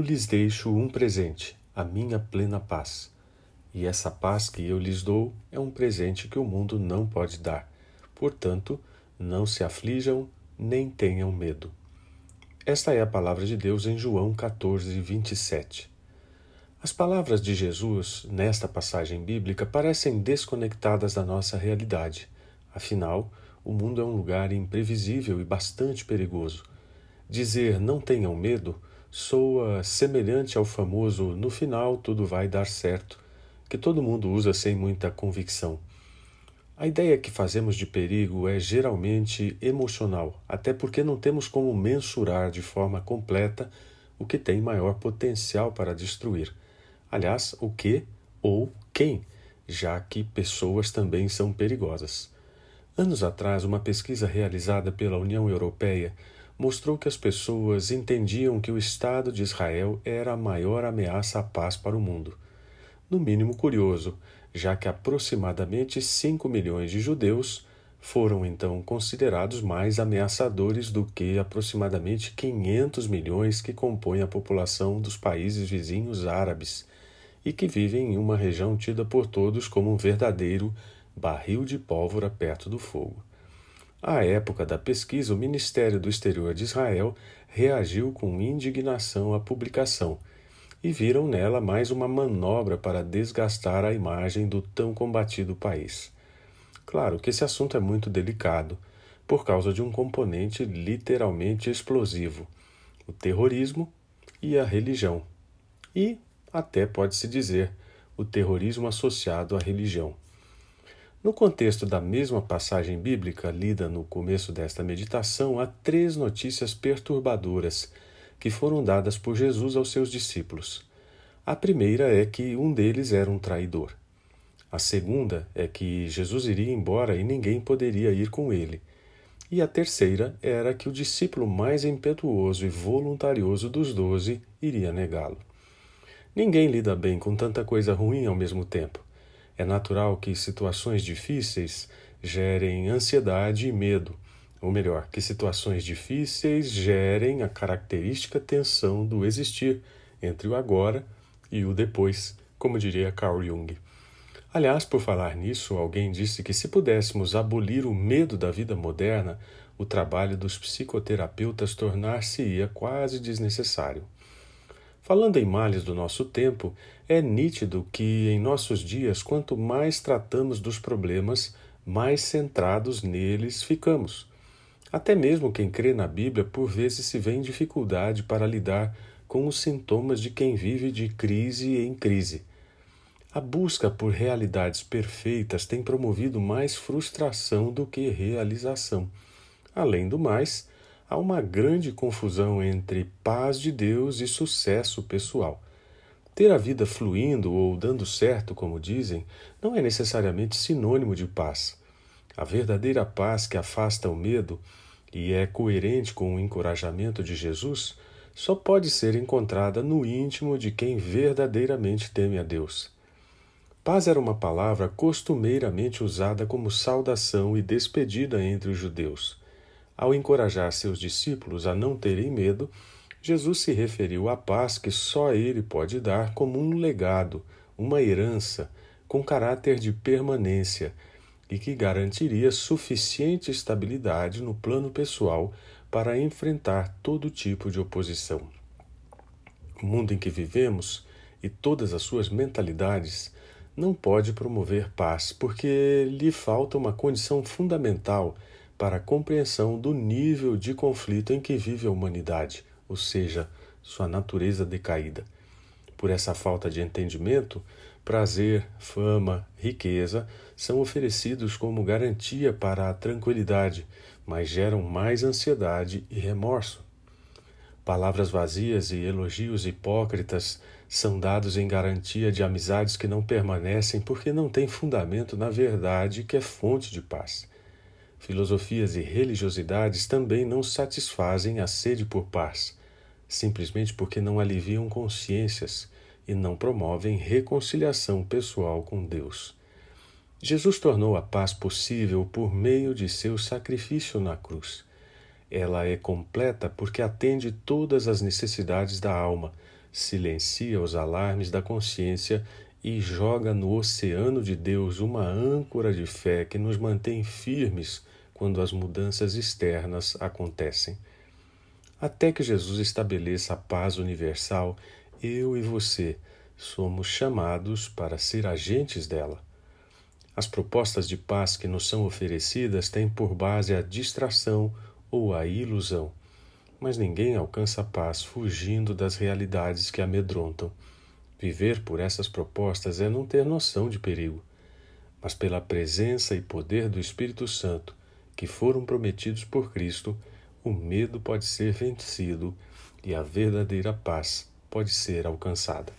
lhes deixo um presente, a minha plena paz. E essa paz que eu lhes dou é um presente que o mundo não pode dar. Portanto, não se aflijam nem tenham medo. Esta é a palavra de Deus em João 14, 27. As palavras de Jesus nesta passagem bíblica parecem desconectadas da nossa realidade. Afinal, o mundo é um lugar imprevisível e bastante perigoso. Dizer não tenham medo soa semelhante ao famoso no final tudo vai dar certo, que todo mundo usa sem muita convicção. A ideia que fazemos de perigo é geralmente emocional, até porque não temos como mensurar de forma completa o que tem maior potencial para destruir. Aliás, o que ou quem, já que pessoas também são perigosas. Anos atrás, uma pesquisa realizada pela União Europeia mostrou que as pessoas entendiam que o Estado de Israel era a maior ameaça à paz para o mundo. No mínimo curioso, já que aproximadamente 5 milhões de judeus foram então considerados mais ameaçadores do que aproximadamente 500 milhões que compõem a população dos países vizinhos árabes e que vivem em uma região tida por todos como um verdadeiro barril de pólvora perto do fogo. À época da pesquisa, o Ministério do Exterior de Israel reagiu com indignação à publicação e viram nela mais uma manobra para desgastar a imagem do tão combatido país. Claro que esse assunto é muito delicado, por causa de um componente literalmente explosivo: o terrorismo e a religião. E até pode-se dizer, o terrorismo associado à religião. No contexto da mesma passagem bíblica lida no começo desta meditação, há três notícias perturbadoras que foram dadas por Jesus aos seus discípulos. A primeira é que um deles era um traidor. A segunda é que Jesus iria embora e ninguém poderia ir com ele. E a terceira era que o discípulo mais impetuoso e voluntarioso dos doze iria negá-lo. Ninguém lida bem com tanta coisa ruim ao mesmo tempo. É natural que situações difíceis gerem ansiedade e medo, ou melhor, que situações difíceis gerem a característica tensão do existir entre o agora e o depois, como diria Carl Jung. Aliás, por falar nisso, alguém disse que se pudéssemos abolir o medo da vida moderna, o trabalho dos psicoterapeutas tornar-se-ia quase desnecessário. Falando em males do nosso tempo, é nítido que em nossos dias, quanto mais tratamos dos problemas, mais centrados neles ficamos. Até mesmo quem crê na Bíblia por vezes se vê em dificuldade para lidar com os sintomas de quem vive de crise em crise. A busca por realidades perfeitas tem promovido mais frustração do que realização. Além do mais, há uma grande confusão entre paz de Deus e sucesso pessoal. Ter a vida fluindo ou dando certo, como dizem, não é necessariamente sinônimo de paz. A verdadeira paz que afasta o medo e é coerente com o encorajamento de Jesus só pode ser encontrada no íntimo de quem verdadeiramente teme a Deus. Paz era uma palavra costumeiramente usada como saudação e despedida entre os judeus. Ao encorajar seus discípulos a não terem medo, Jesus se referiu à paz que só ele pode dar como um legado, uma herança, com caráter de permanência e que garantiria suficiente estabilidade no plano pessoal para enfrentar todo tipo de oposição. O mundo em que vivemos e todas as suas mentalidades não pode promover paz porque lhe falta uma condição fundamental para a compreensão do nível de conflito em que vive a humanidade, ou seja, sua natureza decaída. Por essa falta de entendimento, prazer, fama, riqueza são oferecidos como garantia para a tranquilidade, mas geram mais ansiedade e remorso. Palavras vazias e elogios hipócritas são dados em garantia de amizades que não permanecem porque não têm fundamento na verdade que é fonte de paz. Filosofias e religiosidades também não satisfazem a sede por paz, simplesmente porque não aliviam consciências e não promovem reconciliação pessoal com Deus. Jesus tornou a paz possível por meio de seu sacrifício na cruz. Ela é completa porque atende todas as necessidades da alma, silencia os alarmes da consciência e joga no oceano de Deus uma âncora de fé que nos mantém firmes quando as mudanças externas acontecem. Até que Jesus estabeleça a paz universal, eu e você somos chamados para ser agentes dela. As propostas de paz que nos são oferecidas têm por base a distração ou a ilusão, mas ninguém alcança a paz fugindo das realidades que amedrontam. Viver por essas propostas é não ter noção de perigo, mas pela presença e poder do Espírito Santo que foram prometidos por Cristo, o medo pode ser vencido e a verdadeira paz pode ser alcançada.